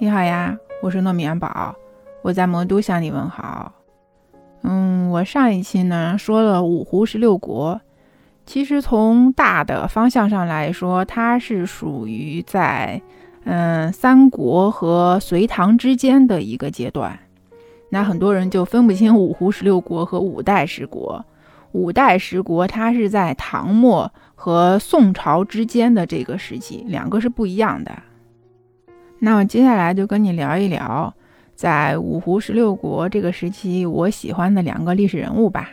你好呀，我是糯米元宝，我在魔都向你问好。嗯，我上一期呢说了五胡十六国，其实从大的方向上来说，它是属于在嗯三国和隋唐之间的一个阶段。那很多人就分不清五胡十六国和五代十国。五代十国它是在唐末和宋朝之间的这个时期，两个是不一样的。那我接下来就跟你聊一聊，在五胡十六国这个时期，我喜欢的两个历史人物吧。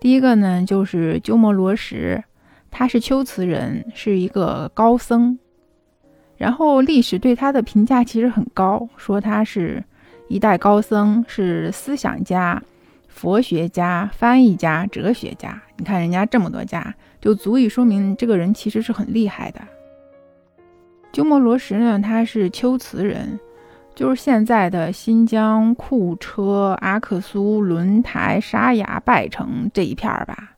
第一个呢，就是鸠摩罗什，他是龟兹人，是一个高僧。然后历史对他的评价其实很高，说他是一代高僧，是思想家、佛学家、翻译家、哲学家。你看人家这么多家，就足以说明这个人其实是很厉害的。鸠摩罗什呢，他是龟兹人，就是现在的新疆库车、阿克苏、轮台、沙雅、拜城这一片儿吧。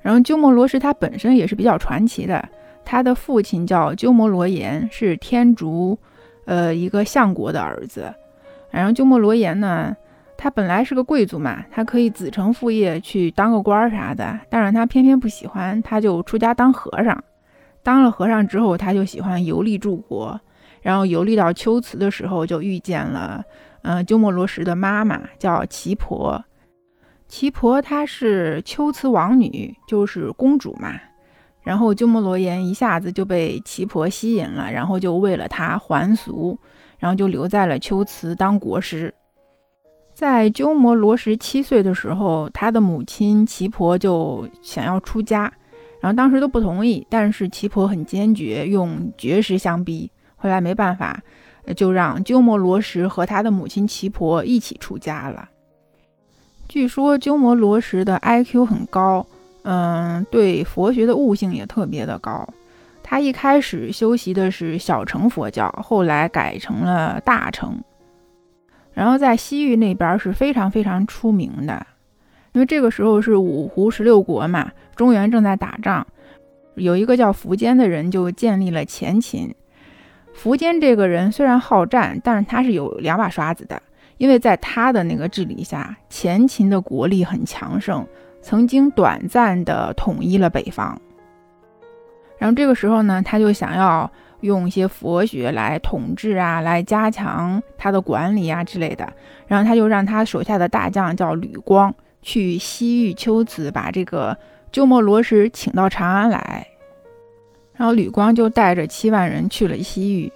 然后鸠摩罗什他本身也是比较传奇的，他的父亲叫鸠摩罗炎，是天竺，呃，一个相国的儿子。然后鸠摩罗炎呢，他本来是个贵族嘛，他可以子承父业去当个官儿啥的，但是他偏偏不喜欢，他就出家当和尚。当了和尚之后，他就喜欢游历诸国，然后游历到龟兹的时候，就遇见了，嗯，鸠摩罗什的妈妈叫奇婆。奇婆她是龟兹王女，就是公主嘛。然后鸠摩罗炎一下子就被奇婆吸引了，然后就为了她还俗，然后就留在了龟兹当国师。在鸠摩罗什七岁的时候，他的母亲奇婆就想要出家。然后当时都不同意，但是奇婆很坚决，用绝食相逼。后来没办法，就让鸠摩罗什和他的母亲奇婆一起出家了。据说鸠摩罗什的 IQ 很高，嗯，对佛学的悟性也特别的高。他一开始修习的是小乘佛教，后来改成了大乘，然后在西域那边是非常非常出名的。因为这个时候是五胡十六国嘛，中原正在打仗，有一个叫苻坚的人就建立了前秦。苻坚这个人虽然好战，但是他是有两把刷子的，因为在他的那个治理下，前秦的国力很强盛，曾经短暂的统一了北方。然后这个时候呢，他就想要用一些佛学来统治啊，来加强他的管理啊之类的。然后他就让他手下的大将叫吕光。去西域龟兹，把这个鸠摩罗什请到长安来，然后吕光就带着七万人去了西域。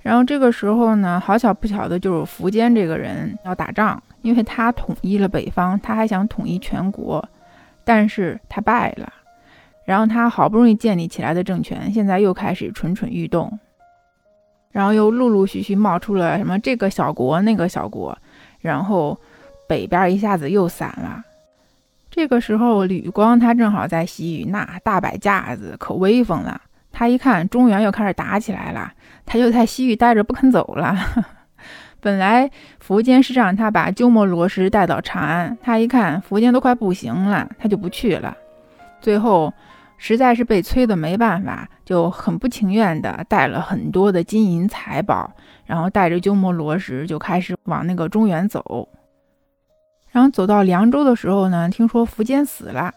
然后这个时候呢，好巧不巧的就是苻坚这个人要打仗，因为他统一了北方，他还想统一全国，但是他败了。然后他好不容易建立起来的政权，现在又开始蠢蠢欲动，然后又陆陆续续冒出了什么这个小国那个小国，然后。北边一下子又散了。这个时候，吕光他正好在西域，那大摆架子，可威风了。他一看中原又开始打起来了，他就在西域待着不肯走了。本来苻坚是让他把鸠摩罗什带到长安，他一看苻坚都快不行了，他就不去了。最后实在是被催的没办法，就很不情愿的带了很多的金银财宝，然后带着鸠摩罗什就开始往那个中原走。然后走到凉州的时候呢，听说苻坚死了，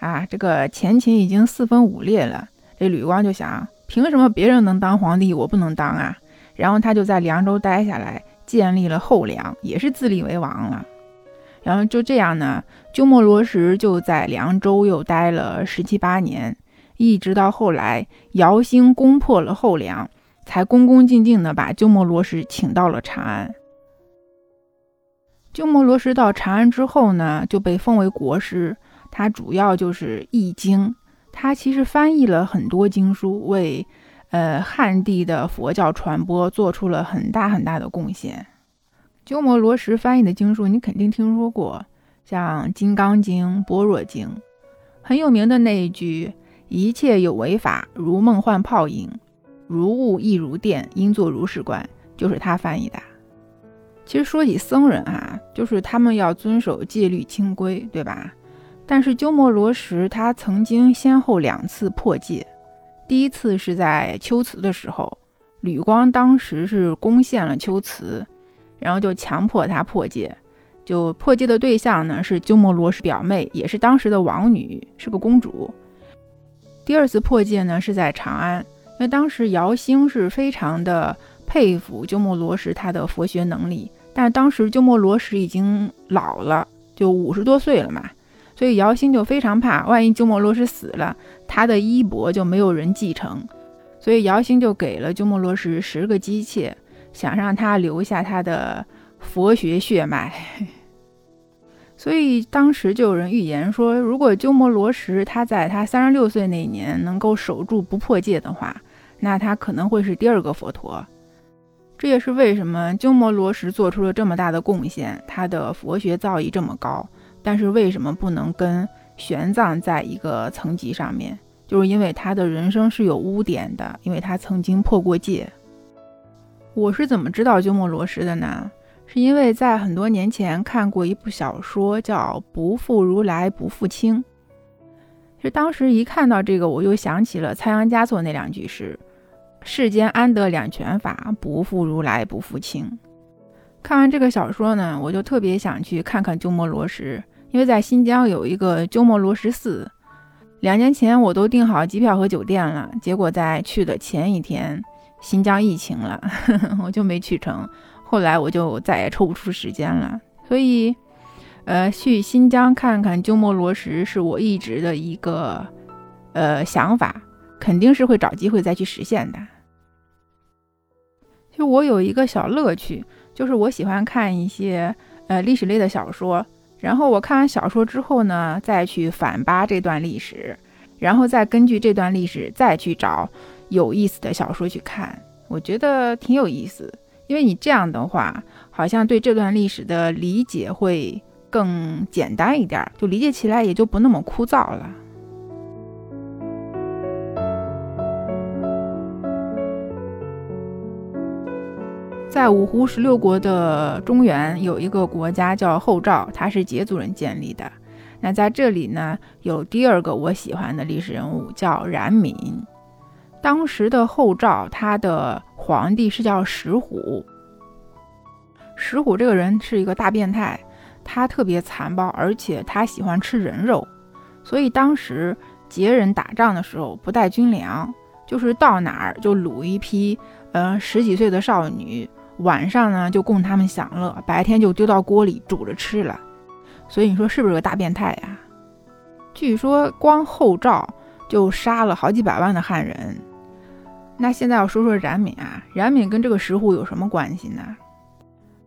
啊，这个前秦已经四分五裂了。这吕光就想，凭什么别人能当皇帝，我不能当啊？然后他就在凉州待下来，建立了后凉，也是自立为王了。然后就这样呢，鸠摩罗什就在凉州又待了十七八年，一直到后来姚兴攻破了后凉，才恭恭敬敬地把鸠摩罗什请到了长安。鸠摩罗什到长安之后呢，就被封为国师。他主要就是译经，他其实翻译了很多经书，为呃汉地的佛教传播做出了很大很大的贡献。鸠摩罗什翻译的经书，你肯定听说过，像《金刚经》《般若经》，很有名的那一句“一切有为法，如梦幻泡影，如雾亦如电，应作如是观”，就是他翻译的。其实说起僧人啊，就是他们要遵守戒律清规，对吧？但是鸠摩罗什他曾经先后两次破戒，第一次是在秋瓷的时候，吕光当时是攻陷了龟兹，然后就强迫他破戒。就破戒的对象呢是鸠摩罗什表妹，也是当时的王女，是个公主。第二次破戒呢是在长安，因为当时姚兴是非常的佩服鸠摩罗什他的佛学能力，但是当时鸠摩罗什已经老了，就五十多岁了嘛，所以姚兴就非常怕，万一鸠摩罗什死了，他的衣钵就没有人继承，所以姚兴就给了鸠摩罗什十个姬妾，想让他留下他的佛学血脉。所以当时就有人预言说，如果鸠摩罗什他在他三十六岁那年能够守住不破戒的话，那他可能会是第二个佛陀。这也是为什么鸠摩罗什做出了这么大的贡献，他的佛学造诣这么高，但是为什么不能跟玄奘在一个层级上面？就是因为他的人生是有污点的，因为他曾经破过戒。我是怎么知道鸠摩罗什的呢？是因为在很多年前看过一部小说，叫《不负如来不负卿》。就当时一看到这个，我就想起了仓央嘉措那两句诗：“世间安得两全法，不负如来不负卿。”看完这个小说呢，我就特别想去看看鸠摩罗什，因为在新疆有一个鸠摩罗什寺。两年前我都订好机票和酒店了，结果在去的前一天，新疆疫情了，我就没去成。后来我就再也抽不出时间了，所以，呃，去新疆看看鸠摩罗什是我一直的一个呃想法，肯定是会找机会再去实现的。就我有一个小乐趣，就是我喜欢看一些呃历史类的小说，然后我看完小说之后呢，再去反扒这段历史，然后再根据这段历史再去找有意思的小说去看，我觉得挺有意思。因为你这样的话，好像对这段历史的理解会更简单一点，就理解起来也就不那么枯燥了。在五胡十六国的中原，有一个国家叫后赵，它是羯族人建立的。那在这里呢，有第二个我喜欢的历史人物叫冉闵。当时的后赵，他的皇帝是叫石虎。石虎这个人是一个大变态，他特别残暴，而且他喜欢吃人肉。所以当时羯人打仗的时候不带军粮，就是到哪儿就掳一批，呃，十几岁的少女，晚上呢就供他们享乐，白天就丢到锅里煮着吃了。所以你说是不是个大变态呀？据说光后赵就杀了好几百万的汉人。那现在要说说冉闵啊，冉闵跟这个石虎有什么关系呢？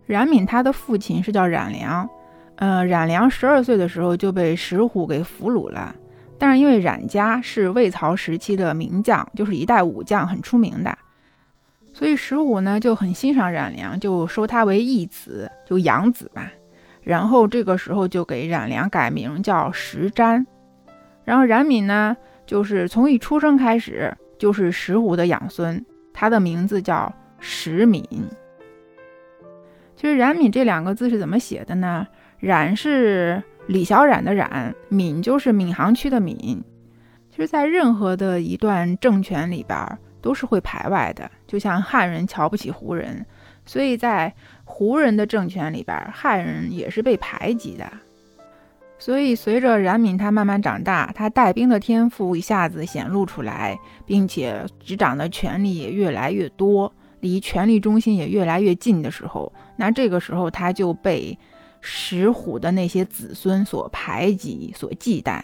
冉闵他的父亲是叫冉良，呃，冉良十二岁的时候就被石虎给俘虏了。但是因为冉家是魏曹时期的名将，就是一代武将，很出名的，所以石虎呢就很欣赏冉良，就收他为义子，就养子吧。然后这个时候就给冉良改名叫石瞻。然后冉闵呢，就是从一出生开始。就是石虎的养孙，他的名字叫石敏。其实“冉闵”这两个字是怎么写的呢？“冉”是李小冉的“冉”，“闵”就是闵行区的“闵”。其实，在任何的一段政权里边儿，都是会排外的。就像汉人瞧不起胡人，所以在胡人的政权里边，汉人也是被排挤的。所以，随着冉闵他慢慢长大，他带兵的天赋一下子显露出来，并且执掌的权力也越来越多，离权力中心也越来越近的时候，那这个时候他就被石虎的那些子孙所排挤、所忌惮。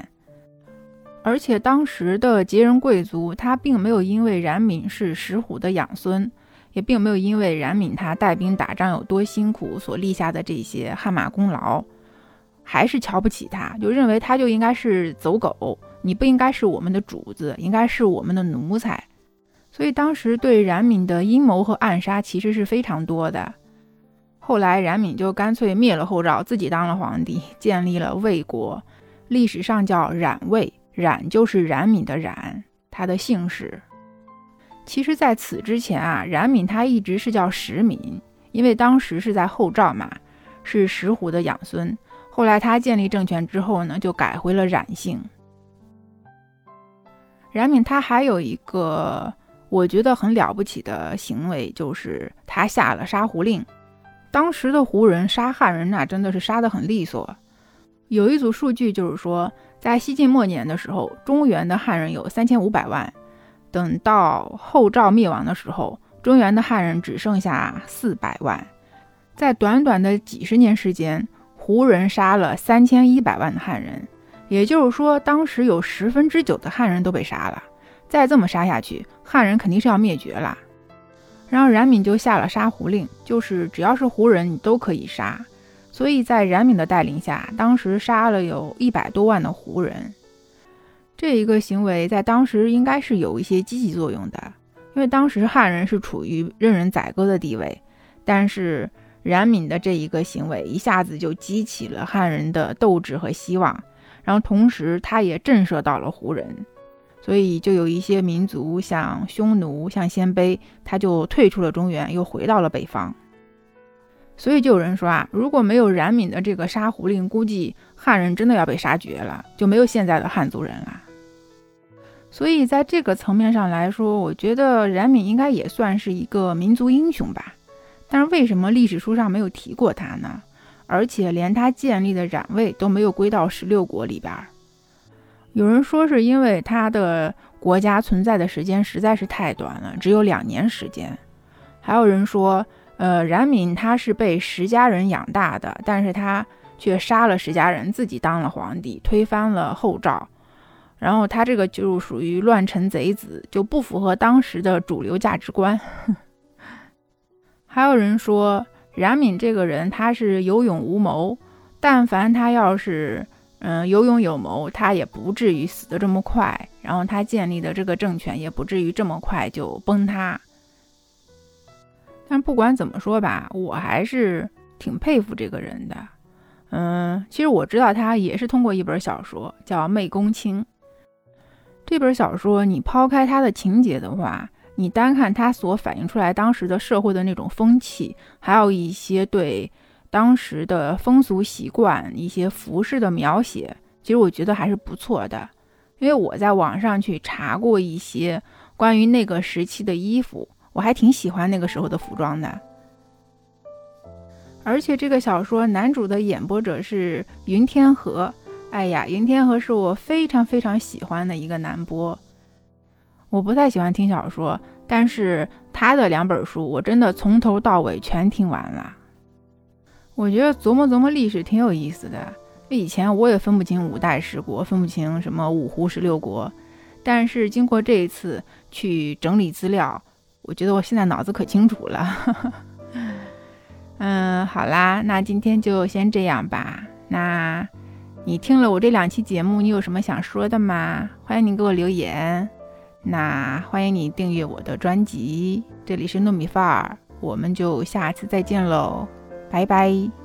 而且当时的羯人贵族，他并没有因为冉闵是石虎的养孙，也并没有因为冉闵他带兵打仗有多辛苦所立下的这些汗马功劳。还是瞧不起他，就认为他就应该是走狗，你不应该是我们的主子，应该是我们的奴才。所以当时对冉闵的阴谋和暗杀其实是非常多的。后来冉闵就干脆灭了后赵，自己当了皇帝，建立了魏国，历史上叫冉魏，冉就是冉闵的冉，他的姓氏。其实，在此之前啊，冉闵他一直是叫石闵，因为当时是在后赵嘛，是石虎的养孙。后来他建立政权之后呢，就改回了冉姓。冉闵他还有一个我觉得很了不起的行为就是他下了杀胡令。当时的胡人杀汉人，那真的是杀得很利索。有一组数据就是说，在西晋末年的时候，中原的汉人有三千五百万。等到后赵灭亡的时候，中原的汉人只剩下四百万。在短短的几十年时间，胡人杀了三千一百万的汉人，也就是说，当时有十分之九的汉人都被杀了。再这么杀下去，汉人肯定是要灭绝了。然后冉闵就下了杀胡令，就是只要是胡人，你都可以杀。所以在冉闵的带领下，当时杀了有一百多万的胡人。这一个行为在当时应该是有一些积极作用的，因为当时汉人是处于任人宰割的地位。但是冉闵的这一个行为一下子就激起了汉人的斗志和希望，然后同时他也震慑到了胡人，所以就有一些民族像匈奴、像鲜卑，他就退出了中原，又回到了北方。所以就有人说啊，如果没有冉闵的这个杀胡令，估计汉人真的要被杀绝了，就没有现在的汉族人了。所以，在这个层面上来说，我觉得冉闵应该也算是一个民族英雄吧。但是，为什么历史书上没有提过他呢？而且，连他建立的冉魏都没有归到十六国里边。有人说，是因为他的国家存在的时间实在是太短了，只有两年时间。还有人说，呃，冉闵他是被石家人养大的，但是他却杀了石家人，自己当了皇帝，推翻了后赵。然后他这个就属于乱臣贼子，就不符合当时的主流价值观。还有人说冉闵这个人他是有勇无谋，但凡他要是嗯有勇有谋，他也不至于死得这么快，然后他建立的这个政权也不至于这么快就崩塌。但不管怎么说吧，我还是挺佩服这个人的。嗯，其实我知道他也是通过一本小说叫《媚公卿》。这本小说，你抛开它的情节的话，你单看它所反映出来当时的社会的那种风气，还有一些对当时的风俗习惯、一些服饰的描写，其实我觉得还是不错的。因为我在网上去查过一些关于那个时期的衣服，我还挺喜欢那个时候的服装的。而且这个小说男主的演播者是云天河。哎呀，云天河是我非常非常喜欢的一个男播。我不太喜欢听小说，但是他的两本书我真的从头到尾全听完了。我觉得琢磨琢磨历史挺有意思的。以前我也分不清五代十国，分不清什么五胡十六国，但是经过这一次去整理资料，我觉得我现在脑子可清楚了。嗯，好啦，那今天就先这样吧。那。你听了我这两期节目，你有什么想说的吗？欢迎你给我留言。那欢迎你订阅我的专辑，这里是糯米饭儿，我们就下次再见喽，拜拜。